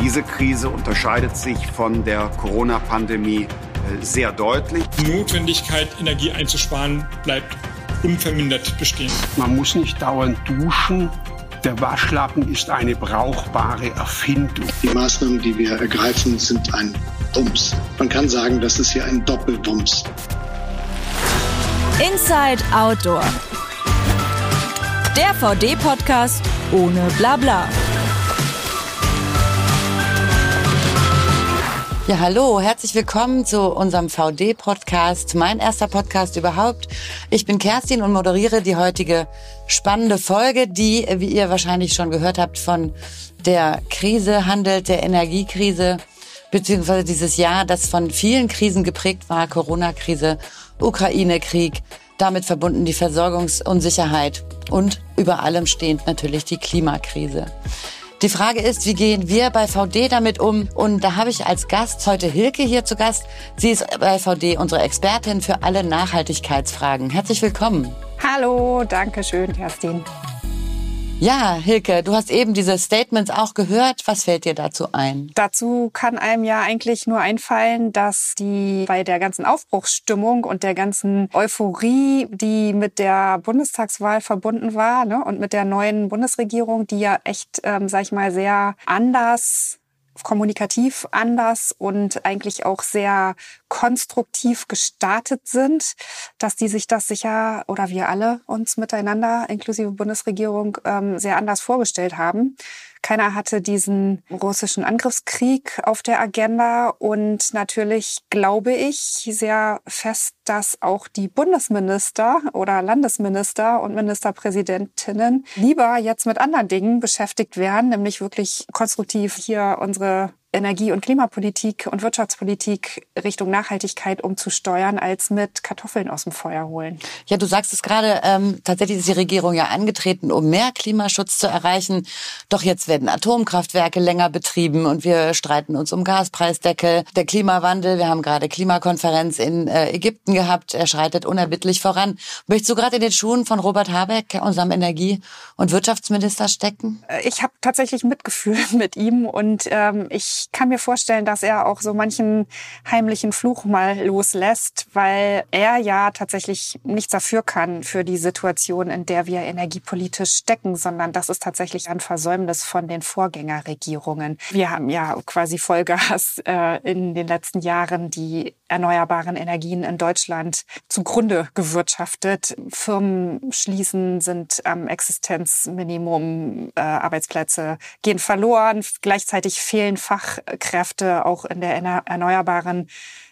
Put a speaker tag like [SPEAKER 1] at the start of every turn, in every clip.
[SPEAKER 1] Diese Krise unterscheidet sich von der Corona-Pandemie sehr deutlich.
[SPEAKER 2] Die Notwendigkeit, Energie einzusparen, bleibt unvermindert bestehen.
[SPEAKER 3] Man muss nicht dauernd duschen. Der Waschlappen ist eine brauchbare Erfindung.
[SPEAKER 4] Die Maßnahmen, die wir ergreifen, sind ein Wumms. Man kann sagen, das ist hier ein Doppelwumms.
[SPEAKER 5] Inside Outdoor. Der VD-Podcast ohne Blabla.
[SPEAKER 6] Ja, hallo, herzlich willkommen zu unserem VD-Podcast, mein erster Podcast überhaupt. Ich bin Kerstin und moderiere die heutige spannende Folge, die, wie ihr wahrscheinlich schon gehört habt, von der Krise handelt, der Energiekrise, beziehungsweise dieses Jahr, das von vielen Krisen geprägt war, Corona-Krise, Ukraine-Krieg, damit verbunden die Versorgungsunsicherheit und über allem stehend natürlich die Klimakrise. Die Frage ist, wie gehen wir bei VD damit um? Und da habe ich als Gast heute Hilke hier zu Gast. Sie ist bei VD unsere Expertin für alle Nachhaltigkeitsfragen. Herzlich willkommen.
[SPEAKER 7] Hallo, danke schön, Kerstin.
[SPEAKER 6] Ja, Hilke, du hast eben diese Statements auch gehört. Was fällt dir dazu ein?
[SPEAKER 7] Dazu kann einem ja eigentlich nur einfallen, dass die bei der ganzen Aufbruchsstimmung und der ganzen Euphorie, die mit der Bundestagswahl verbunden war ne, und mit der neuen Bundesregierung, die ja echt, ähm, sag ich mal, sehr anders kommunikativ anders und eigentlich auch sehr konstruktiv gestartet sind, dass die sich das sicher oder wir alle uns miteinander, inklusive Bundesregierung, ähm, sehr anders vorgestellt haben. Keiner hatte diesen russischen Angriffskrieg auf der Agenda und natürlich glaube ich sehr fest, dass auch die Bundesminister oder Landesminister und Ministerpräsidentinnen lieber jetzt mit anderen Dingen beschäftigt wären, nämlich wirklich konstruktiv hier unsere Energie- und Klimapolitik und Wirtschaftspolitik Richtung Nachhaltigkeit umzusteuern, als mit Kartoffeln aus dem Feuer holen.
[SPEAKER 6] Ja, du sagst es gerade, ähm, tatsächlich ist die Regierung ja angetreten, um mehr Klimaschutz zu erreichen. Doch jetzt werden Atomkraftwerke länger betrieben und wir streiten uns um Gaspreisdeckel. Der Klimawandel, wir haben gerade Klimakonferenz in äh, Ägypten gehabt, er schreitet unerbittlich voran. Möchtest du gerade in den Schuhen von Robert Habeck, unserem Energie- und Wirtschaftsminister, stecken?
[SPEAKER 7] Äh, ich habe tatsächlich Mitgefühl mit ihm und ähm, ich kann mir vorstellen, dass er auch so manchen heimlichen Fluch mal loslässt, weil er ja tatsächlich nichts dafür kann für die Situation, in der wir energiepolitisch stecken, sondern das ist tatsächlich ein Versäumnis von den Vorgängerregierungen. Wir haben ja quasi Vollgas äh, in den letzten Jahren die erneuerbaren Energien in Deutschland zugrunde gewirtschaftet. Firmen schließen, sind am Existenzminimum, äh, Arbeitsplätze gehen verloren. Gleichzeitig fehlen Fachkräfte auch in der erneuerbaren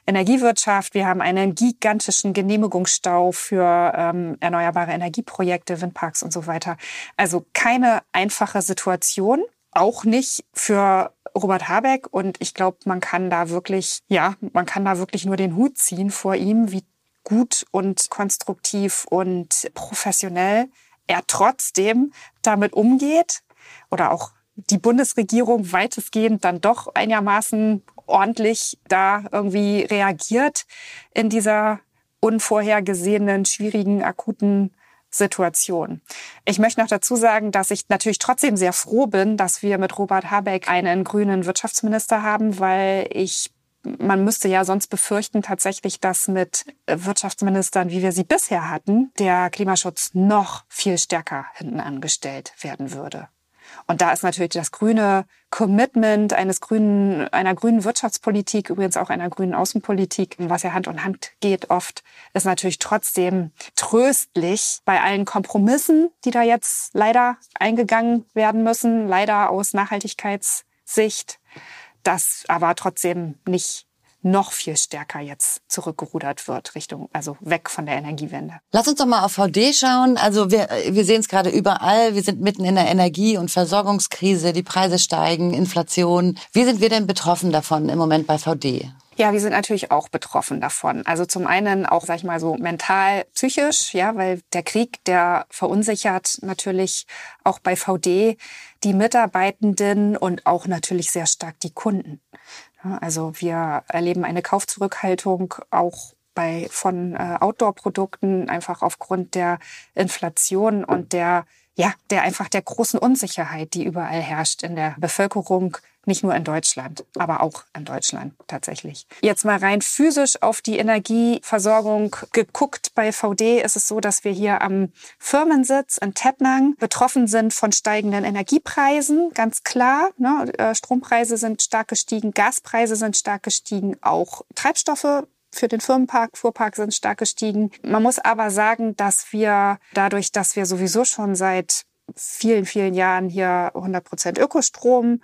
[SPEAKER 7] Energiewirtschaft. Wir haben einen gigantischen Genehmigungsstau für ähm, erneuerbare Energieprojekte, Windparks und so weiter. Also keine einfache Situation auch nicht für Robert Habeck. Und ich glaube, man kann da wirklich, ja, man kann da wirklich nur den Hut ziehen vor ihm, wie gut und konstruktiv und professionell er trotzdem damit umgeht oder auch die Bundesregierung weitestgehend dann doch einigermaßen ordentlich da irgendwie reagiert in dieser unvorhergesehenen, schwierigen, akuten Situation. Ich möchte noch dazu sagen, dass ich natürlich trotzdem sehr froh bin, dass wir mit Robert Habeck einen grünen Wirtschaftsminister haben, weil ich man müsste ja sonst befürchten tatsächlich, dass mit Wirtschaftsministern, wie wir sie bisher hatten, der Klimaschutz noch viel stärker hinten angestellt werden würde. Und da ist natürlich das grüne Commitment eines grünen, einer grünen Wirtschaftspolitik, übrigens auch einer grünen Außenpolitik, was ja Hand in Hand geht oft, ist natürlich trotzdem tröstlich bei allen Kompromissen, die da jetzt leider eingegangen werden müssen, leider aus Nachhaltigkeitssicht, dass aber trotzdem nicht noch viel stärker jetzt zurückgerudert wird Richtung, also weg von der Energiewende.
[SPEAKER 6] Lass uns doch mal auf VD schauen. Also wir, wir sehen es gerade überall. Wir sind mitten in der Energie- und Versorgungskrise. Die Preise steigen, Inflation. Wie sind wir denn betroffen davon im Moment bei VD?
[SPEAKER 7] Ja, wir sind natürlich auch betroffen davon. Also zum einen auch, sag ich mal so, mental, psychisch, ja, weil der Krieg, der verunsichert natürlich auch bei VD die Mitarbeitenden und auch natürlich sehr stark die Kunden. Also wir erleben eine Kaufzurückhaltung auch bei von äh, Outdoor-Produkten einfach aufgrund der Inflation und der ja der einfach der großen Unsicherheit, die überall herrscht in der Bevölkerung Nicht nur in Deutschland, aber auch in Deutschland tatsächlich. Jetzt mal rein physisch auf die Energieversorgung geguckt. Bei VD ist es so, dass wir hier am Firmensitz in Tettnang betroffen sind von steigenden Energiepreisen, ganz klar. Ne? Äh, Strompreise sind stark gestiegen, Gaspreise sind stark gestiegen, auch Treibstoffe für den Firmenpark, Fuhrpark sind stark gestiegen. Man muss aber sagen, dass wir dadurch, dass wir sowieso schon seit vielen, vielen Jahren hier 100 Prozent Ökostrom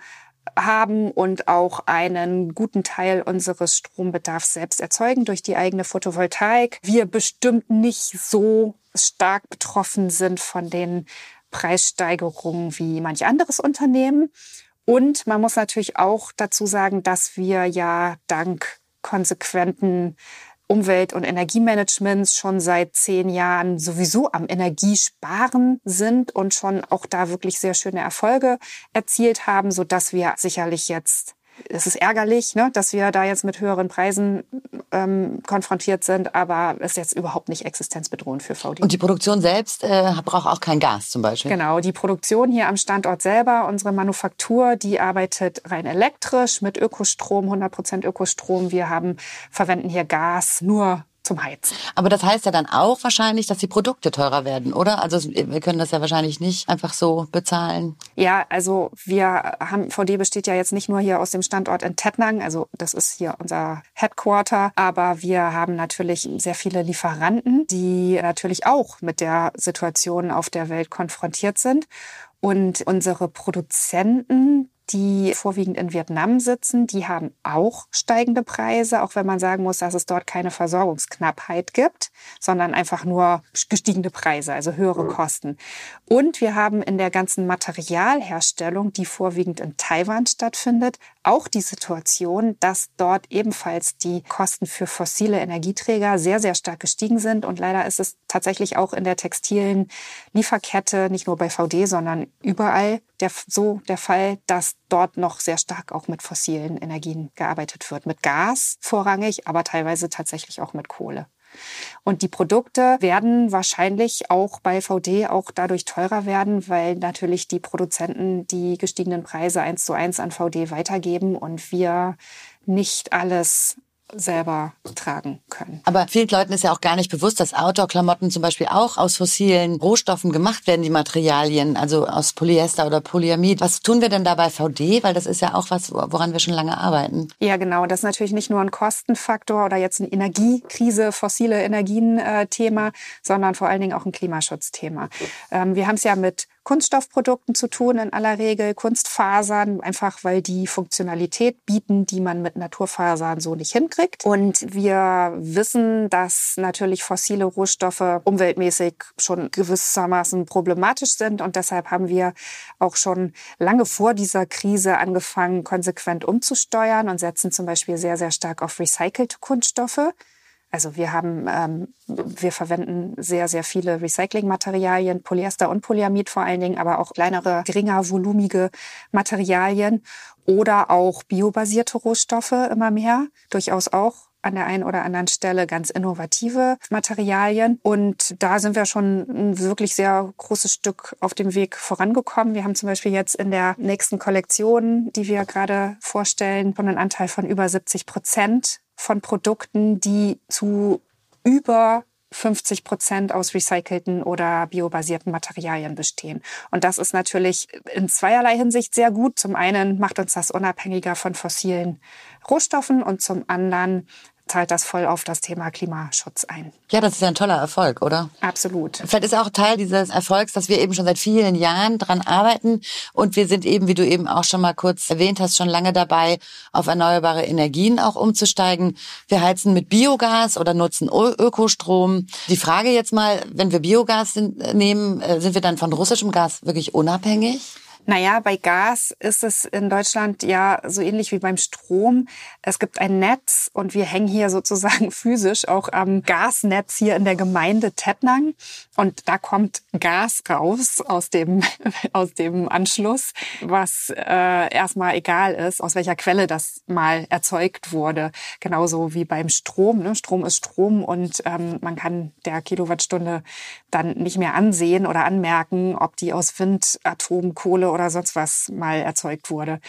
[SPEAKER 7] haben und auch einen guten Teil unseres Strombedarfs selbst erzeugen durch die eigene Photovoltaik. Wir bestimmt nicht so stark betroffen sind von den Preissteigerungen wie manch anderes Unternehmen. Und man muss natürlich auch dazu sagen, dass wir ja dank konsequenten Umwelt- und Energiemanagements schon seit zehn Jahren sowieso am Energiesparen sind und schon auch da wirklich sehr schöne Erfolge erzielt haben, so dass wir sicherlich jetzt es ist ärgerlich, ne, dass wir da jetzt mit höheren Preisen ähm, konfrontiert sind, aber es ist jetzt überhaupt nicht existenzbedrohend für VD.
[SPEAKER 6] Und die Produktion selbst äh, braucht auch kein Gas zum Beispiel?
[SPEAKER 7] Genau, die Produktion hier am Standort selber, unsere Manufaktur, die arbeitet rein elektrisch mit Ökostrom, 100% Ökostrom. Wir haben, verwenden hier Gas nur zum Heizen.
[SPEAKER 6] Aber das heißt ja dann auch wahrscheinlich, dass die Produkte teurer werden, oder? Also wir können das ja wahrscheinlich nicht einfach so bezahlen.
[SPEAKER 7] Ja, also wir haben, VD besteht ja jetzt nicht nur hier aus dem Standort in Tettnang, also das ist hier unser Headquarter, aber wir haben natürlich sehr viele Lieferanten, die natürlich auch mit der Situation auf der Welt konfrontiert sind. Und unsere Produzenten, die vorwiegend in Vietnam sitzen, die haben auch steigende Preise, auch wenn man sagen muss, dass es dort keine Versorgungsknappheit gibt, sondern einfach nur gestiegene Preise, also höhere Kosten. Und wir haben in der ganzen Materialherstellung, die vorwiegend in Taiwan stattfindet, auch die Situation, dass dort ebenfalls die Kosten für fossile Energieträger sehr, sehr stark gestiegen sind. Und leider ist es tatsächlich auch in der textilen Lieferkette, nicht nur bei VD, sondern überall der, so der Fall, dass dort noch sehr stark auch mit fossilen Energien gearbeitet wird. Mit Gas vorrangig, aber teilweise tatsächlich auch mit Kohle. Und die Produkte werden wahrscheinlich auch bei VD auch dadurch teurer werden, weil natürlich die Produzenten die gestiegenen Preise eins zu eins an VD weitergeben und wir nicht alles selber tragen können.
[SPEAKER 6] Aber vielen Leuten ist ja auch gar nicht bewusst, dass Outdoor-Klamotten zum Beispiel auch aus fossilen Rohstoffen gemacht werden, die Materialien, also aus Polyester oder Polyamid. Was tun wir denn da bei VD? Weil das ist ja auch was, woran wir schon lange arbeiten.
[SPEAKER 7] Ja, genau. Das ist natürlich nicht nur ein Kostenfaktor oder jetzt ein Energiekrise, fossile Energien-Thema, äh, sondern vor allen Dingen auch ein Klimaschutzthema. Ähm, wir haben es ja mit Kunststoffprodukten zu tun, in aller Regel Kunstfasern, einfach weil die Funktionalität bieten, die man mit Naturfasern so nicht hinkriegt. Und wir wissen, dass natürlich fossile Rohstoffe umweltmäßig schon gewissermaßen problematisch sind. Und deshalb haben wir auch schon lange vor dieser Krise angefangen, konsequent umzusteuern und setzen zum Beispiel sehr, sehr stark auf recycelte Kunststoffe. Also wir haben, ähm, wir verwenden sehr, sehr viele Recyclingmaterialien, Polyester und Polyamid vor allen Dingen, aber auch kleinere, geringer volumige Materialien oder auch biobasierte Rohstoffe immer mehr, durchaus auch an der einen oder anderen Stelle ganz innovative Materialien. Und da sind wir schon ein wirklich sehr großes Stück auf dem Weg vorangekommen. Wir haben zum Beispiel jetzt in der nächsten Kollektion, die wir gerade vorstellen, schon einen Anteil von über 70 Prozent von Produkten, die zu über 50 Prozent aus recycelten oder biobasierten Materialien bestehen. Und das ist natürlich in zweierlei Hinsicht sehr gut. Zum einen macht uns das unabhängiger von fossilen Rohstoffen und zum anderen zahlt das voll auf das Thema Klimaschutz ein.
[SPEAKER 6] Ja, das ist ja ein toller Erfolg, oder?
[SPEAKER 7] Absolut.
[SPEAKER 6] Vielleicht ist auch Teil dieses Erfolgs, dass wir eben schon seit vielen Jahren dran arbeiten und wir sind eben, wie du eben auch schon mal kurz erwähnt hast, schon lange dabei, auf erneuerbare Energien auch umzusteigen. Wir heizen mit Biogas oder nutzen Ökostrom. Die Frage jetzt mal, wenn wir Biogas sind, nehmen, äh, sind wir dann von russischem Gas wirklich unabhängig?
[SPEAKER 7] Naja, bei Gas ist es in Deutschland ja so ähnlich wie beim Strom. Es gibt ein Netz und wir hängen hier sozusagen physisch auch am Gasnetz hier in der Gemeinde Tettnang. Und da kommt Gas raus aus dem, aus dem Anschluss, was äh, erstmal egal ist, aus welcher Quelle das mal erzeugt wurde. Genauso wie beim Strom. Ne? Strom ist Strom und ähm, man kann der Kilowattstunde dann nicht mehr ansehen oder anmerken, ob die aus Wind, Atom, Kohle oder sonst was mal erzeugt wurde.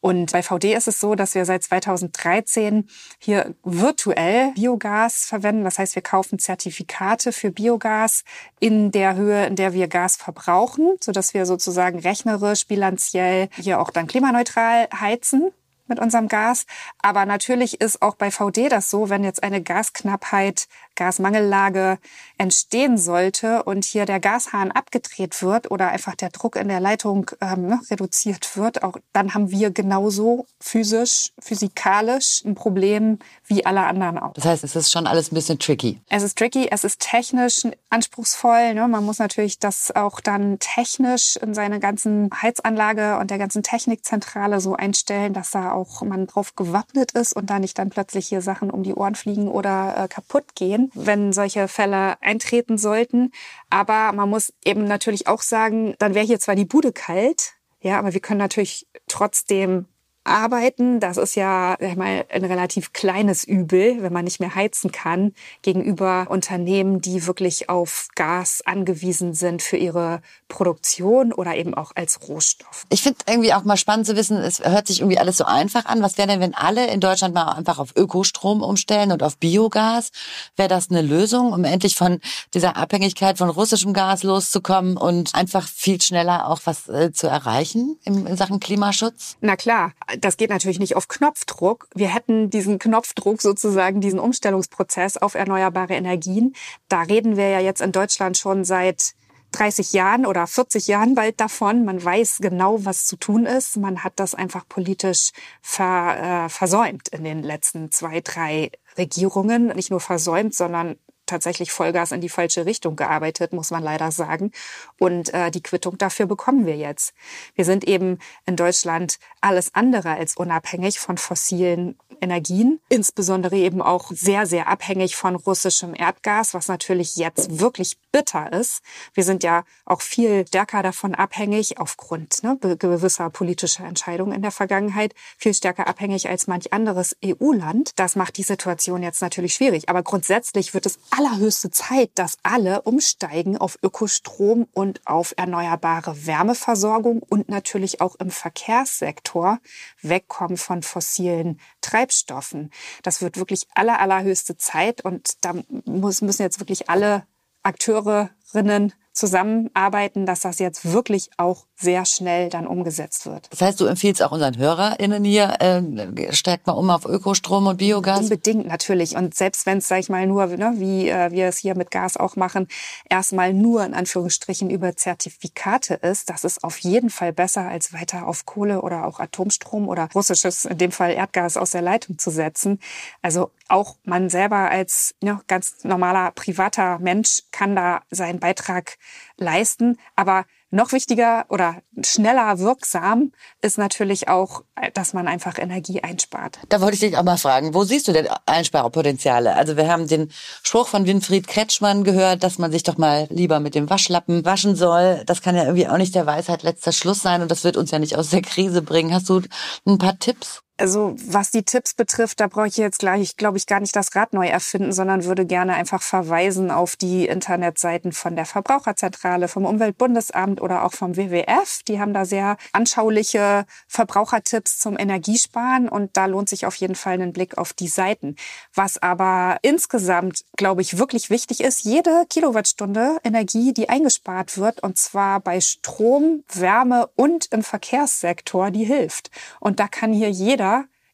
[SPEAKER 7] Und bei VD ist es so, dass wir seit 2013 hier virtuell Biogas verwenden. Das heißt, wir kaufen Zertifikate für Biogas in der Höhe, in der wir Gas verbrauchen, sodass wir sozusagen rechnerisch, bilanziell hier auch dann klimaneutral heizen mit unserem Gas. Aber natürlich ist auch bei VD das so, wenn jetzt eine Gasknappheit Gasmangellage entstehen sollte und hier der Gashahn abgedreht wird oder einfach der Druck in der Leitung ähm, ne, reduziert wird, auch dann haben wir genauso physisch, physikalisch ein Problem wie alle anderen auch.
[SPEAKER 6] Das heißt, es ist schon alles ein bisschen tricky.
[SPEAKER 7] Es ist tricky, es ist technisch anspruchsvoll. Ne? Man muss natürlich das auch dann technisch in seine ganzen Heizanlage und der ganzen Technikzentrale so einstellen, dass da auch man drauf gewappnet ist und da nicht dann plötzlich hier Sachen um die Ohren fliegen oder äh, kaputt gehen wenn solche Fälle eintreten sollten. Aber man muss eben natürlich auch sagen, dann wäre hier zwar die Bude kalt, ja, aber wir können natürlich trotzdem arbeiten. Das ist ja sag mal, ein relativ kleines Übel, wenn man nicht mehr heizen kann, gegenüber Unternehmen, die wirklich auf Gas angewiesen sind für ihre Produktion oder eben auch als Rohstoff.
[SPEAKER 6] Ich finde irgendwie auch mal spannend zu wissen, es hört sich irgendwie alles so einfach an. Was wäre denn, wenn alle in Deutschland mal einfach auf Ökostrom umstellen und auf Biogas? Wäre das eine Lösung, um endlich von dieser Abhängigkeit von russischem Gas loszukommen und einfach viel schneller auch was äh, zu erreichen in, in Sachen Klimaschutz?
[SPEAKER 7] Na klar, das geht natürlich nicht auf Knopfdruck. Wir hätten diesen Knopfdruck sozusagen, diesen Umstellungsprozess auf erneuerbare Energien. Da reden wir ja jetzt in Deutschland schon seit 30 Jahren oder 40 Jahren bald davon. Man weiß genau, was zu tun ist. Man hat das einfach politisch ver, äh, versäumt in den letzten zwei, drei Regierungen. Nicht nur versäumt, sondern tatsächlich Vollgas in die falsche Richtung gearbeitet, muss man leider sagen. Und äh, die Quittung dafür bekommen wir jetzt. Wir sind eben in Deutschland alles andere als unabhängig von fossilen Energien, insbesondere eben auch sehr, sehr abhängig von russischem Erdgas, was natürlich jetzt wirklich bitter ist. Wir sind ja auch viel stärker davon abhängig, aufgrund ne, gewisser politischer Entscheidungen in der Vergangenheit, viel stärker abhängig als manch anderes EU-Land. Das macht die Situation jetzt natürlich schwierig. Aber grundsätzlich wird es allerhöchste Zeit, dass alle umsteigen auf Ökostrom und auf erneuerbare Wärmeversorgung und natürlich auch im Verkehrssektor wegkommen von fossilen Treibstoffen. Das wird wirklich aller, allerhöchste Zeit und da muss, müssen jetzt wirklich alle Akteurinnen zusammenarbeiten, dass das jetzt wirklich auch sehr schnell dann umgesetzt wird.
[SPEAKER 6] Das heißt, du empfiehlst auch unseren HörerInnen hier, äh, stärkt mal um auf Ökostrom und Biogas?
[SPEAKER 7] Unbedingt natürlich. Und selbst wenn es, sag ich mal, nur, ne, wie äh, wir es hier mit Gas auch machen, erstmal nur in Anführungsstrichen über Zertifikate ist, das ist auf jeden Fall besser, als weiter auf Kohle oder auch Atomstrom oder russisches, in dem Fall Erdgas aus der Leitung zu setzen. Also auch man selber als ne, ganz normaler privater Mensch kann da seinen Beitrag leisten. Aber noch wichtiger oder schneller wirksam ist natürlich auch, dass man einfach Energie einspart.
[SPEAKER 6] Da wollte ich dich auch mal fragen, wo siehst du denn Einsparpotenziale? Also wir haben den Spruch von Winfried Kretschmann gehört, dass man sich doch mal lieber mit dem Waschlappen waschen soll. Das kann ja irgendwie auch nicht der Weisheit letzter Schluss sein und das wird uns ja nicht aus der Krise bringen. Hast du ein paar Tipps?
[SPEAKER 7] Also was die Tipps betrifft, da brauche ich jetzt gleich, glaube ich, gar nicht das Rad neu erfinden, sondern würde gerne einfach verweisen auf die Internetseiten von der Verbraucherzentrale, vom Umweltbundesamt oder auch vom WWF. Die haben da sehr anschauliche Verbrauchertipps zum Energiesparen und da lohnt sich auf jeden Fall einen Blick auf die Seiten. Was aber insgesamt, glaube ich, wirklich wichtig ist, jede Kilowattstunde Energie, die eingespart wird, und zwar bei Strom, Wärme und im Verkehrssektor, die hilft. Und da kann hier jeder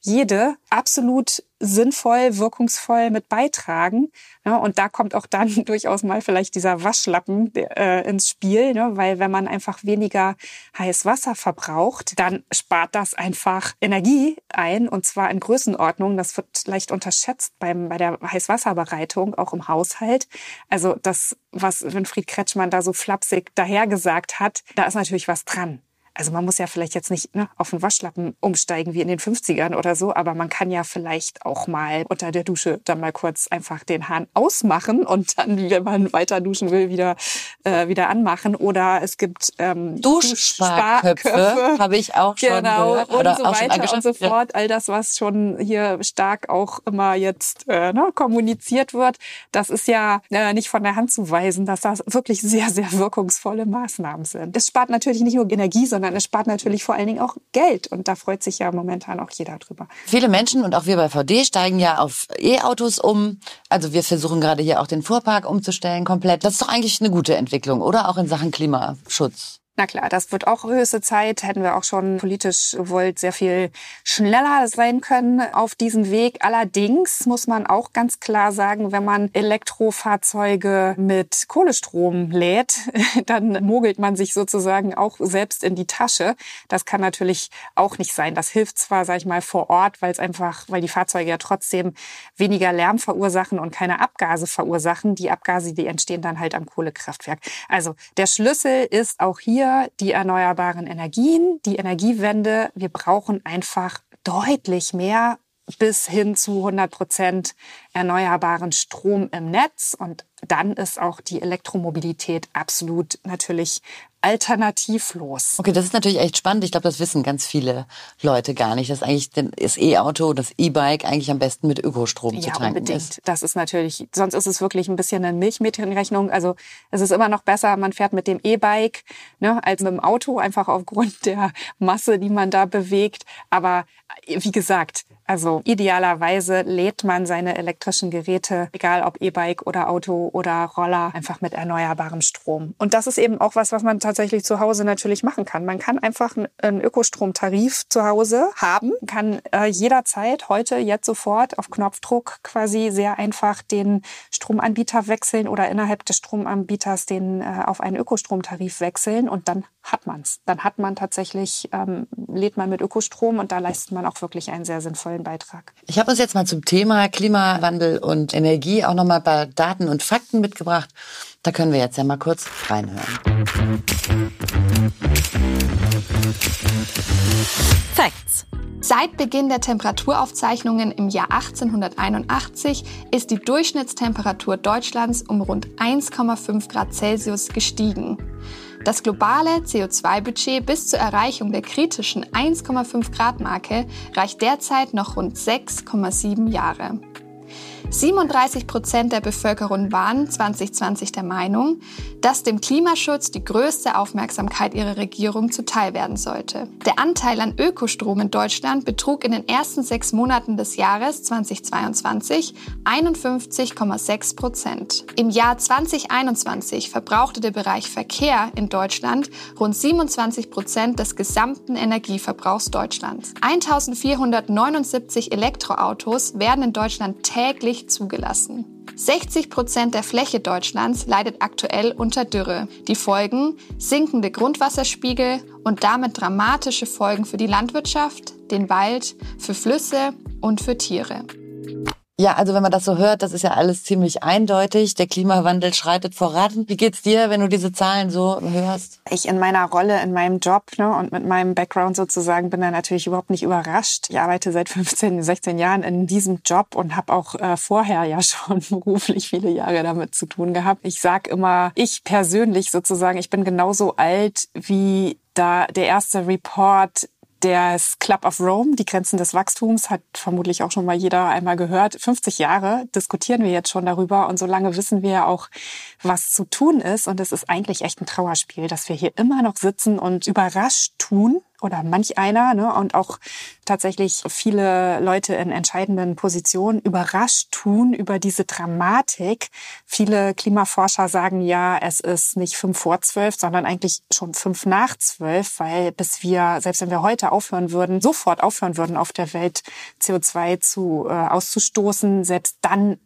[SPEAKER 7] jede absolut sinnvoll, wirkungsvoll mit beitragen. Ja, und da kommt auch dann durchaus mal vielleicht dieser Waschlappen äh, ins Spiel, ne? weil wenn man einfach weniger heiß Wasser verbraucht, dann spart das einfach Energie ein und zwar in Größenordnung. Das wird leicht unterschätzt beim, bei der Heißwasserbereitung, auch im Haushalt. Also das, was Winfried Kretschmann da so flapsig dahergesagt hat, da ist natürlich was dran also man muss ja vielleicht jetzt nicht ne, auf den Waschlappen umsteigen wie in den 50ern oder so, aber man kann ja vielleicht auch mal unter der Dusche dann mal kurz einfach den Hahn ausmachen und dann, wenn man weiter duschen will, wieder, äh, wieder anmachen. Oder es gibt ähm,
[SPEAKER 6] Duschsparköpfe, habe ich auch schon
[SPEAKER 7] genau,
[SPEAKER 6] gehört.
[SPEAKER 7] Oder und so weiter und so fort. All das, was schon hier stark auch immer jetzt äh, ne, kommuniziert wird, das ist ja äh, nicht von der Hand zu weisen, dass das wirklich sehr, sehr wirkungsvolle Maßnahmen sind. Es spart natürlich nicht nur Energie, sondern sondern es spart natürlich vor allen Dingen auch Geld. Und da freut sich ja momentan auch jeder drüber.
[SPEAKER 6] Viele Menschen und auch wir bei VD steigen ja auf E-Autos um. Also wir versuchen gerade hier auch den Fuhrpark umzustellen komplett. Das ist doch eigentlich eine gute Entwicklung, oder? Auch in Sachen Klimaschutz.
[SPEAKER 7] Na klar, das wird auch höchste Zeit. Hätten wir auch schon politisch gewollt, sehr viel schneller sein können auf diesem Weg. Allerdings muss man auch ganz klar sagen, wenn man Elektrofahrzeuge mit Kohlestrom lädt, dann mogelt man sich sozusagen auch selbst in die Tasche. Das kann natürlich auch nicht sein. Das hilft zwar, sag ich mal, vor Ort, weil es einfach, weil die Fahrzeuge ja trotzdem weniger Lärm verursachen und keine Abgase verursachen. Die Abgase, die entstehen dann halt am Kohlekraftwerk. Also der Schlüssel ist auch hier wir die erneuerbaren Energien, die Energiewende. Wir brauchen einfach deutlich mehr bis hin zu 100 Prozent erneuerbaren Strom im Netz. Und dann ist auch die Elektromobilität absolut natürlich alternativlos.
[SPEAKER 6] Okay, das ist natürlich echt spannend. Ich glaube, das wissen ganz viele Leute gar nicht, dass eigentlich das E-Auto, das E-Bike eigentlich am besten mit Ökostrom
[SPEAKER 7] ja,
[SPEAKER 6] zu tanken
[SPEAKER 7] unbedingt.
[SPEAKER 6] ist.
[SPEAKER 7] Das ist natürlich, sonst ist es wirklich ein bisschen eine Milchmädchenrechnung. Also es ist immer noch besser, man fährt mit dem E-Bike ne, als mit dem Auto, einfach aufgrund der Masse, die man da bewegt. Aber wie gesagt, also idealerweise lädt man seine elektrischen Geräte, egal ob E-Bike oder Auto oder Roller, einfach mit erneuerbarem Strom. Und das ist eben auch was, was man tatsächlich zu Hause natürlich machen kann. Man kann einfach einen Ökostromtarif zu Hause haben, kann äh, jederzeit, heute, jetzt sofort auf Knopfdruck quasi sehr einfach den Stromanbieter wechseln oder innerhalb des Stromanbieters den äh, auf einen Ökostromtarif wechseln und dann hat man's. Dann hat man tatsächlich, ähm, lädt man mit Ökostrom und da leistet man auch wirklich einen sehr sinnvollen Beitrag.
[SPEAKER 6] Ich habe uns jetzt mal zum Thema Klimawandel und Energie auch nochmal ein paar Daten und Fakten mitgebracht. Da können wir jetzt ja mal kurz reinhören.
[SPEAKER 5] Facts.
[SPEAKER 8] Seit Beginn der Temperaturaufzeichnungen im Jahr 1881 ist die Durchschnittstemperatur Deutschlands um rund 1,5 Grad Celsius gestiegen. Das globale CO2-Budget bis zur Erreichung der kritischen 1,5 Grad Marke reicht derzeit noch rund 6,7 Jahre. 37 Prozent der Bevölkerung waren 2020 der Meinung, dass dem Klimaschutz die größte Aufmerksamkeit ihrer Regierung zuteil werden sollte. Der Anteil an Ökostrom in Deutschland betrug in den ersten sechs Monaten des Jahres 2022 51,6 Prozent. Im Jahr 2021 verbrauchte der Bereich Verkehr in Deutschland rund 27 Prozent des gesamten Energieverbrauchs Deutschlands. 1479 Elektroautos werden in Deutschland täglich zugelassen. 60 Prozent der Fläche Deutschlands leidet aktuell unter Dürre. Die Folgen sinkende Grundwasserspiegel und damit dramatische Folgen für die Landwirtschaft, den Wald, für Flüsse und für Tiere.
[SPEAKER 6] Ja, also wenn man das so hört, das ist ja alles ziemlich eindeutig. Der Klimawandel schreitet voran. Wie geht's dir, wenn du diese Zahlen so hörst?
[SPEAKER 7] Ich in meiner Rolle, in meinem Job ne, und mit meinem Background sozusagen bin da natürlich überhaupt nicht überrascht. Ich arbeite seit 15, 16 Jahren in diesem Job und habe auch äh, vorher ja schon beruflich viele Jahre damit zu tun gehabt. Ich sag immer, ich persönlich sozusagen, ich bin genauso alt wie da der erste Report das Club of Rome, die Grenzen des Wachstums, hat vermutlich auch schon mal jeder einmal gehört. 50 Jahre diskutieren wir jetzt schon darüber und so lange wissen wir ja auch, was zu tun ist. Und es ist eigentlich echt ein Trauerspiel, dass wir hier immer noch sitzen und überrascht tun, oder manch einer ne, und auch tatsächlich viele Leute in entscheidenden Positionen überrascht tun über diese Dramatik. Viele Klimaforscher sagen ja, es ist nicht fünf vor zwölf, sondern eigentlich schon fünf nach zwölf, weil bis wir, selbst wenn wir heute aufhören würden, sofort aufhören würden, auf der Welt CO2 zu, äh, auszustoßen, selbst dann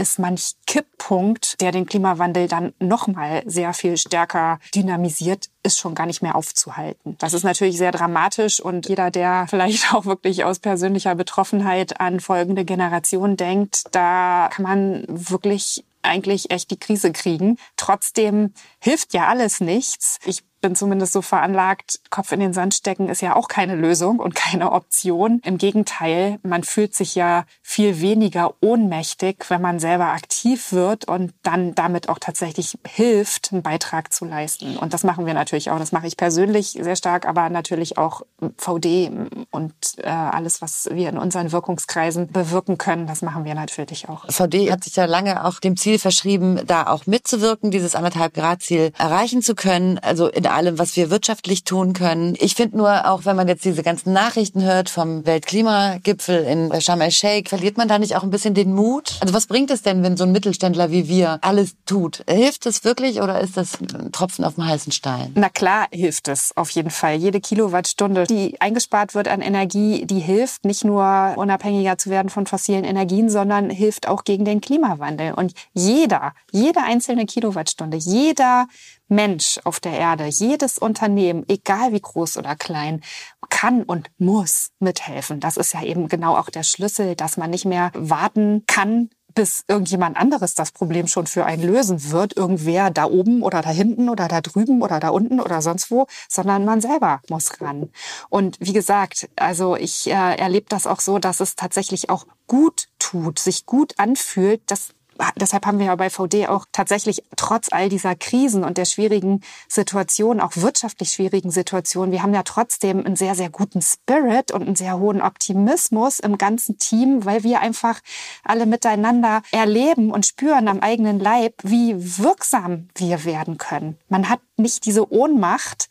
[SPEAKER 7] ist manch Kipppunkt, der den Klimawandel dann nochmal sehr viel stärker dynamisiert, ist schon gar nicht mehr aufzuhalten. Das ist natürlich sehr dramatisch und jeder, der vielleicht auch wirklich aus persönlicher Betroffenheit an folgende Generation denkt, da kann man wirklich eigentlich echt die Krise kriegen. Trotzdem hilft ja alles nichts. Ich bin zumindest so veranlagt, Kopf in den Sand stecken ist ja auch keine Lösung und keine Option. Im Gegenteil, man fühlt sich ja viel weniger ohnmächtig, wenn man selber aktiv wird und dann damit auch tatsächlich hilft, einen Beitrag zu leisten. Und das machen wir natürlich auch. Das mache ich persönlich sehr stark, aber natürlich auch VD und äh, alles, was wir in unseren Wirkungskreisen bewirken können, das machen wir natürlich auch.
[SPEAKER 6] VD hat sich ja lange auch dem Ziel verschrieben, da auch mitzuwirken, dieses anderthalb Grad Ziel erreichen zu können. Also in allem, was wir wirtschaftlich tun können. Ich finde nur, auch wenn man jetzt diese ganzen Nachrichten hört vom Weltklimagipfel in Sharm el-Sheikh, verliert man da nicht auch ein bisschen den Mut? Also was bringt es denn, wenn so ein Mittelständler wie wir alles tut? Hilft es wirklich oder ist das ein Tropfen auf dem heißen Stein?
[SPEAKER 7] Na klar hilft es auf jeden Fall. Jede Kilowattstunde, die eingespart wird an Energie, die hilft nicht nur unabhängiger zu werden von fossilen Energien, sondern hilft auch gegen den Klimawandel. Und jeder, jede einzelne Kilowattstunde, jeder Mensch auf der Erde, jedes Unternehmen, egal wie groß oder klein, kann und muss mithelfen. Das ist ja eben genau auch der Schlüssel, dass man nicht mehr warten kann, bis irgendjemand anderes das Problem schon für einen lösen wird, irgendwer da oben oder da hinten oder da drüben oder da unten oder sonst wo, sondern man selber muss ran. Und wie gesagt, also ich äh, erlebe das auch so, dass es tatsächlich auch gut tut, sich gut anfühlt, dass deshalb haben wir ja bei VD auch tatsächlich trotz all dieser Krisen und der schwierigen Situation, auch wirtschaftlich schwierigen Situation, wir haben ja trotzdem einen sehr, sehr guten Spirit und einen sehr hohen Optimismus im ganzen Team, weil wir einfach alle miteinander erleben und spüren am eigenen Leib, wie wirksam wir werden können. Man hat nicht diese Ohnmacht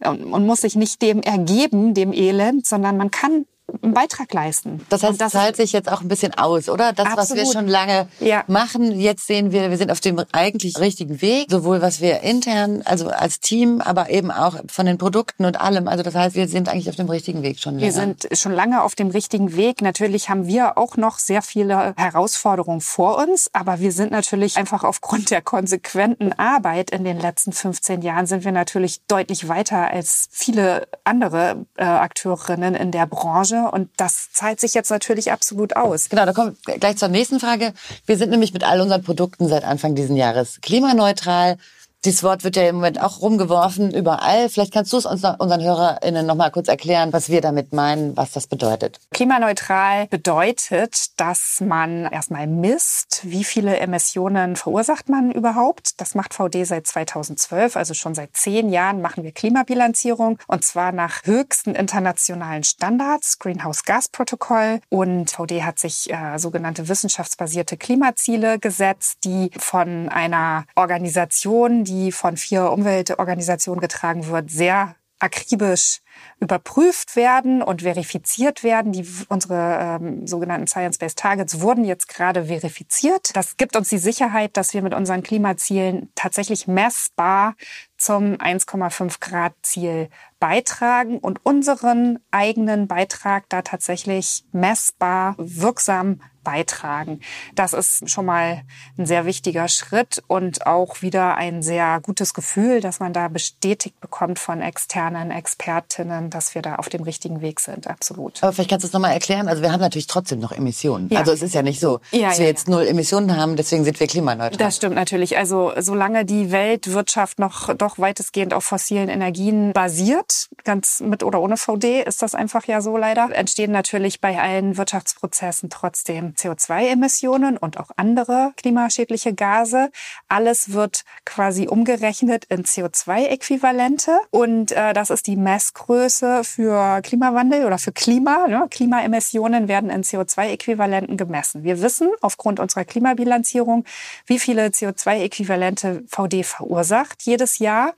[SPEAKER 7] und, und muss sich nicht dem ergeben, dem Elend, sondern man kann einen Beitrag leisten.
[SPEAKER 6] Das heißt, das zahlt sich jetzt auch ein bisschen aus, oder? Das, absolut. was wir schon lange ja. machen, jetzt sehen wir, wir sind auf dem eigentlich richtigen Weg, sowohl was wir intern, also als Team, aber eben auch von den Produkten und allem. Also das heißt, wir sind eigentlich auf dem richtigen Weg schon
[SPEAKER 7] länger. Wir sind schon lange auf dem richtigen Weg. Natürlich haben wir auch noch sehr viele Herausforderungen vor uns, aber wir sind natürlich einfach aufgrund der konsequenten Arbeit in den letzten 15 Jahren sind wir natürlich deutlich weiter als viele andere äh, Akteurinnen in der Branche Branche und das zahlt sich jetzt natürlich absolut aus.
[SPEAKER 6] Genau, da kommen wir gleich zur nächsten Frage. Wir sind nämlich mit all unseren Produkten seit Anfang diesen Jahres klimaneutral. Dieses Wort wird ja im Moment auch rumgeworfen überall. Vielleicht kannst du es uns, unseren HörerInnen noch mal kurz erklären, was wir damit meinen, was das bedeutet.
[SPEAKER 7] Klimaneutral bedeutet, dass man erstmal misst, wie viele Emissionen verursacht man überhaupt. Das macht VD seit 2012, also schon seit zehn Jahren machen wir Klimabilanzierung und zwar nach höchsten internationalen Standards, Greenhouse Gas Protokoll. Und VD hat sich äh, sogenannte wissenschaftsbasierte Klimaziele gesetzt, die von einer Organisation, die die von vier Umweltorganisationen getragen wird, sehr akribisch überprüft werden und verifiziert werden. Die, unsere ähm, sogenannten Science-Based Targets wurden jetzt gerade verifiziert. Das gibt uns die Sicherheit, dass wir mit unseren Klimazielen tatsächlich messbar zum 1,5 Grad Ziel beitragen und unseren eigenen Beitrag da tatsächlich messbar wirksam beitragen. Das ist schon mal ein sehr wichtiger Schritt und auch wieder ein sehr gutes Gefühl, dass man da bestätigt bekommt von externen Expertinnen, dass wir da auf dem richtigen Weg sind. Absolut.
[SPEAKER 6] Aber vielleicht kannst du es nochmal erklären. Also wir haben natürlich trotzdem noch Emissionen. Ja. Also es ist ja nicht so, ja, dass ja, wir jetzt null Emissionen haben, deswegen sind wir klimaneutral.
[SPEAKER 7] Das stimmt natürlich. Also solange die Weltwirtschaft noch doch weitestgehend auf fossilen Energien basiert, ganz mit oder ohne VD, ist das einfach ja so leider, entstehen natürlich bei allen Wirtschaftsprozessen trotzdem CO2-Emissionen und auch andere klimaschädliche Gase. Alles wird quasi umgerechnet in CO2-Äquivalente und äh, das ist die Messgröße für Klimawandel oder für Klima. Ne? Klimaemissionen werden in CO2-Äquivalenten gemessen. Wir wissen aufgrund unserer Klimabilanzierung, wie viele CO2-Äquivalente VD verursacht jedes Jahr.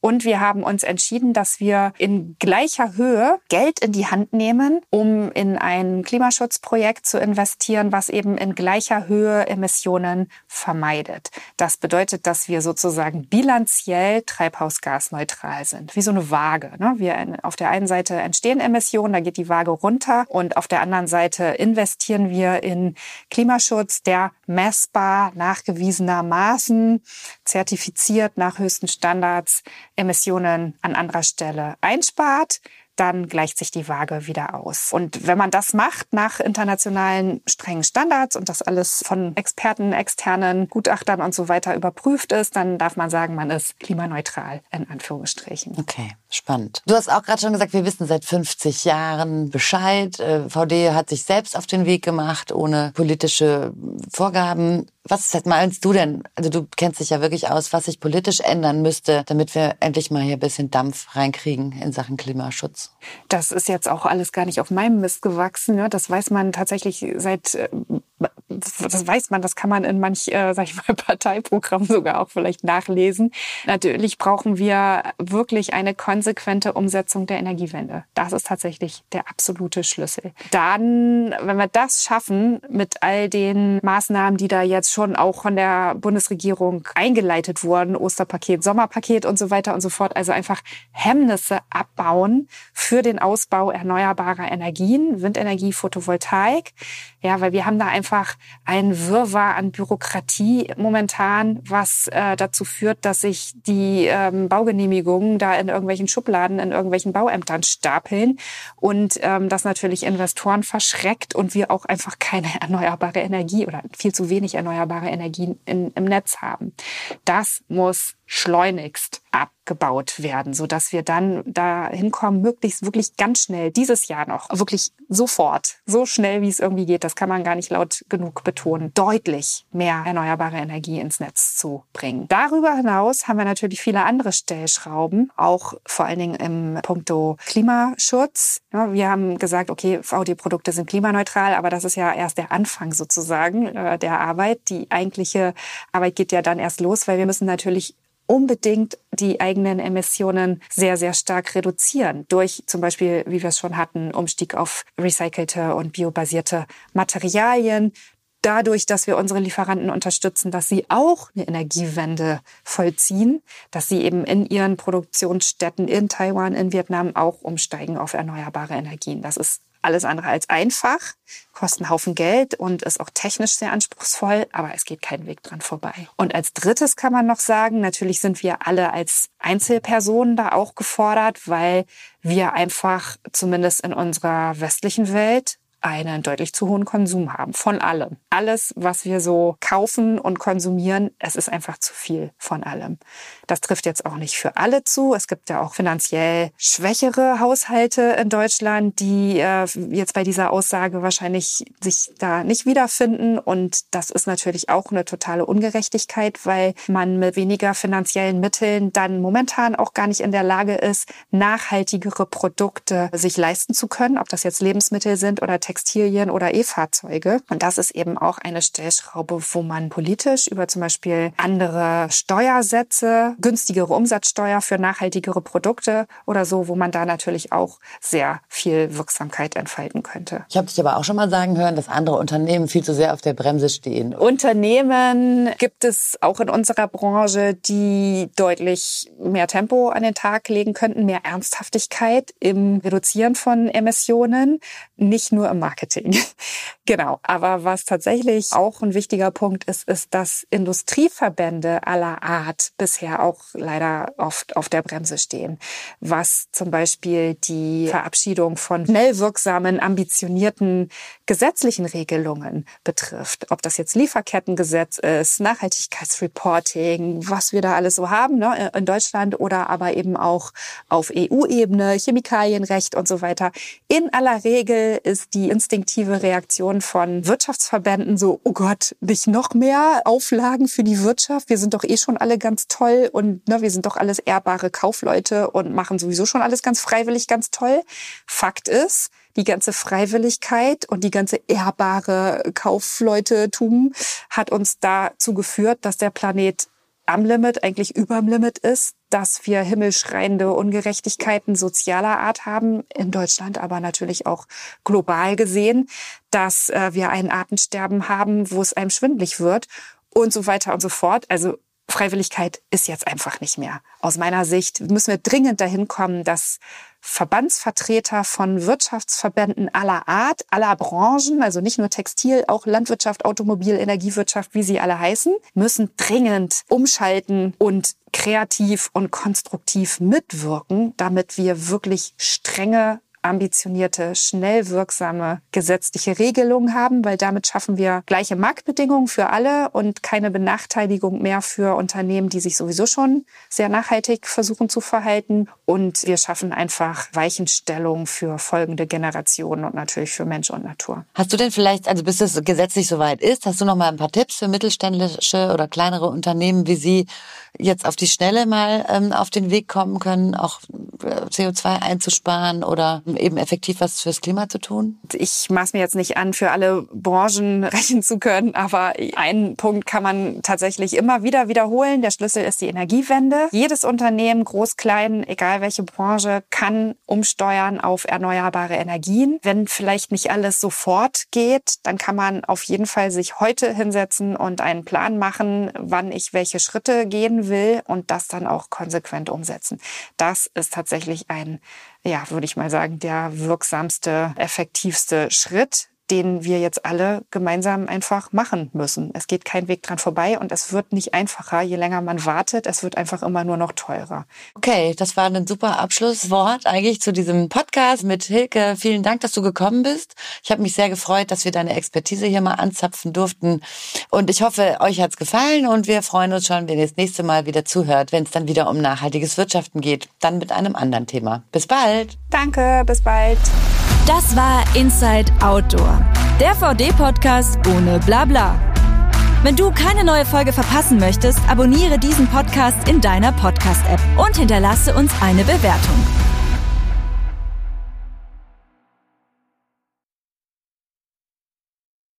[SPEAKER 7] Und wir haben uns entschieden, dass wir in gleicher Höhe Geld in die Hand nehmen, um in ein Klimaschutzprojekt zu investieren, was eben in gleicher Höhe Emissionen vermeidet. Das bedeutet, dass wir sozusagen bilanziell treibhausgasneutral sind, wie so eine Waage. Ne? Wir auf der einen Seite entstehen Emissionen, da geht die Waage runter und auf der anderen Seite investieren wir in Klimaschutz, der messbar nachgewiesenermaßen zertifiziert nach höchsten Standards Emissionen an anderer Stelle einspart, dann gleicht sich die Waage wieder aus. Und wenn man das macht nach internationalen strengen Standards und das alles von Experten, externen Gutachtern und so weiter überprüft ist, dann darf man sagen, man ist klimaneutral in Anführungsstrichen.
[SPEAKER 6] Okay, spannend. Du hast auch gerade schon gesagt, wir wissen seit 50 Jahren Bescheid. Äh, VD hat sich selbst auf den Weg gemacht, ohne politische Vorgaben. Was meinst du denn? Also du kennst dich ja wirklich aus, was sich politisch ändern müsste, damit wir endlich mal hier ein bisschen Dampf reinkriegen in Sachen Klimaschutz.
[SPEAKER 7] Das ist jetzt auch alles gar nicht auf meinem Mist gewachsen. Ja. Das weiß man tatsächlich seit äh, das weiß man, das kann man in manch, äh, sag ich mal, Parteiprogramm sogar auch vielleicht nachlesen. Natürlich brauchen wir wirklich eine konsequente Umsetzung der Energiewende. Das ist tatsächlich der absolute Schlüssel. Dann, wenn wir das schaffen, mit all den Maßnahmen, die da jetzt schon auch von der Bundesregierung eingeleitet wurden, Osterpaket, Sommerpaket und so weiter und so fort, also einfach Hemmnisse abbauen für den Ausbau erneuerbarer Energien, Windenergie, Photovoltaik. Ja, weil wir haben da einfach ein Wirrwarr an Bürokratie momentan, was äh, dazu führt, dass sich die ähm, Baugenehmigungen da in irgendwelchen Schubladen, in irgendwelchen Bauämtern stapeln und ähm, das natürlich Investoren verschreckt und wir auch einfach keine erneuerbare Energie oder viel zu wenig erneuerbare Energien in, im Netz haben. Das muss schleunigst abgebaut werden, so dass wir dann da hinkommen, möglichst wirklich ganz schnell dieses Jahr noch, wirklich sofort, so schnell wie es irgendwie geht, das kann man gar nicht laut genug betonen, deutlich mehr erneuerbare Energie ins Netz zu bringen. Darüber hinaus haben wir natürlich viele andere Stellschrauben, auch vor allen Dingen im Punkto Klimaschutz. Wir haben gesagt, okay, VD-Produkte sind klimaneutral, aber das ist ja erst der Anfang sozusagen äh, der Arbeit. Die eigentliche Arbeit geht ja dann erst los, weil wir müssen natürlich unbedingt die eigenen Emissionen sehr, sehr stark reduzieren. Durch zum Beispiel, wie wir es schon hatten, Umstieg auf recycelte und biobasierte Materialien. Dadurch, dass wir unsere Lieferanten unterstützen, dass sie auch eine Energiewende vollziehen, dass sie eben in ihren Produktionsstätten in Taiwan, in Vietnam auch umsteigen auf erneuerbare Energien. Das ist alles andere als einfach, kostet einen Haufen Geld und ist auch technisch sehr anspruchsvoll, aber es geht kein Weg dran vorbei. Und als drittes kann man noch sagen, natürlich sind wir alle als Einzelpersonen da auch gefordert, weil wir einfach zumindest in unserer westlichen Welt einen deutlich zu hohen Konsum haben. Von allem. Alles, was wir so kaufen und konsumieren, es ist einfach zu viel von allem. Das trifft jetzt auch nicht für alle zu. Es gibt ja auch finanziell schwächere Haushalte in Deutschland, die äh, jetzt bei dieser Aussage wahrscheinlich sich da nicht wiederfinden. Und das ist natürlich auch eine totale Ungerechtigkeit, weil man mit weniger finanziellen Mitteln dann momentan auch gar nicht in der Lage ist, nachhaltigere Produkte sich leisten zu können, ob das jetzt Lebensmittel sind oder Textilien oder E-Fahrzeuge. Und das ist eben auch eine Stellschraube, wo man politisch über zum Beispiel andere Steuersätze, günstigere Umsatzsteuer für nachhaltigere Produkte oder so, wo man da natürlich auch sehr viel Wirksamkeit entfalten könnte.
[SPEAKER 6] Ich habe dich aber auch schon mal sagen hören, dass andere Unternehmen viel zu sehr auf der Bremse stehen.
[SPEAKER 7] Unternehmen gibt es auch in unserer Branche, die deutlich mehr Tempo an den Tag legen könnten, mehr Ernsthaftigkeit im Reduzieren von Emissionen, nicht nur im Marketing. genau. Aber was tatsächlich auch ein wichtiger Punkt ist, ist, dass Industrieverbände aller Art bisher auch leider oft auf der Bremse stehen. Was zum Beispiel die Verabschiedung von schnell wirksamen, ambitionierten gesetzlichen Regelungen betrifft. Ob das jetzt Lieferkettengesetz ist, Nachhaltigkeitsreporting, was wir da alles so haben ne, in Deutschland oder aber eben auch auf EU-Ebene, Chemikalienrecht und so weiter. In aller Regel ist die instinktive Reaktion von Wirtschaftsverbänden so, oh Gott, nicht noch mehr Auflagen für die Wirtschaft. Wir sind doch eh schon alle ganz toll und ne, wir sind doch alles ehrbare Kaufleute und machen sowieso schon alles ganz freiwillig, ganz toll. Fakt ist, die ganze Freiwilligkeit und die ganze ehrbare Kaufleutetum hat uns dazu geführt, dass der Planet am Limit, eigentlich überm Limit ist, dass wir himmelschreiende Ungerechtigkeiten sozialer Art haben, in Deutschland, aber natürlich auch global gesehen, dass äh, wir ein Artensterben haben, wo es einem schwindlig wird und so weiter und so fort. Also Freiwilligkeit ist jetzt einfach nicht mehr. Aus meiner Sicht müssen wir dringend dahin kommen, dass Verbandsvertreter von Wirtschaftsverbänden aller Art, aller Branchen, also nicht nur Textil, auch Landwirtschaft, Automobil, Energiewirtschaft, wie sie alle heißen, müssen dringend umschalten und kreativ und konstruktiv mitwirken, damit wir wirklich strenge ambitionierte, schnell wirksame gesetzliche Regelungen haben, weil damit schaffen wir gleiche Marktbedingungen für alle und keine Benachteiligung mehr für Unternehmen, die sich sowieso schon sehr nachhaltig versuchen zu verhalten. Und wir schaffen einfach Weichenstellung für folgende Generationen und natürlich für Mensch und Natur.
[SPEAKER 6] Hast du denn vielleicht, also bis es gesetzlich soweit ist, hast du noch mal ein paar Tipps für mittelständische oder kleinere Unternehmen, wie sie jetzt auf die Schnelle mal ähm, auf den Weg kommen können, auch äh, CO2 einzusparen oder eben effektiv was fürs Klima zu tun?
[SPEAKER 7] Ich maß mir jetzt nicht an, für alle Branchen rechnen zu können, aber einen Punkt kann man tatsächlich immer wieder wiederholen. Der Schlüssel ist die Energiewende. Jedes Unternehmen, groß, klein, egal welche Branche, kann umsteuern auf erneuerbare Energien. Wenn vielleicht nicht alles sofort geht, dann kann man auf jeden Fall sich heute hinsetzen und einen Plan machen, wann ich welche Schritte gehen will und das dann auch konsequent umsetzen. Das ist tatsächlich ein, ja, würde ich mal sagen, der wirksamste, effektivste Schritt, den wir jetzt alle gemeinsam einfach machen müssen. Es geht kein Weg dran vorbei und es wird nicht einfacher, je länger man wartet. Es wird einfach immer nur noch teurer.
[SPEAKER 6] Okay, das war ein super Abschlusswort eigentlich zu diesem Podcast mit Hilke. Vielen Dank, dass du gekommen bist. Ich habe mich sehr gefreut, dass wir deine Expertise hier mal anzapfen durften. Und ich hoffe, euch hat's gefallen und wir freuen uns schon, wenn ihr das nächste Mal wieder zuhört, wenn es dann wieder um nachhaltiges Wirtschaften geht. Dann mit einem anderen Thema. Bis bald.
[SPEAKER 7] Danke, bis bald.
[SPEAKER 5] Das war Inside Outdoor, der VD-Podcast ohne Blabla. Wenn du keine neue Folge verpassen möchtest, abonniere diesen Podcast in deiner Podcast-App und hinterlasse uns eine Bewertung.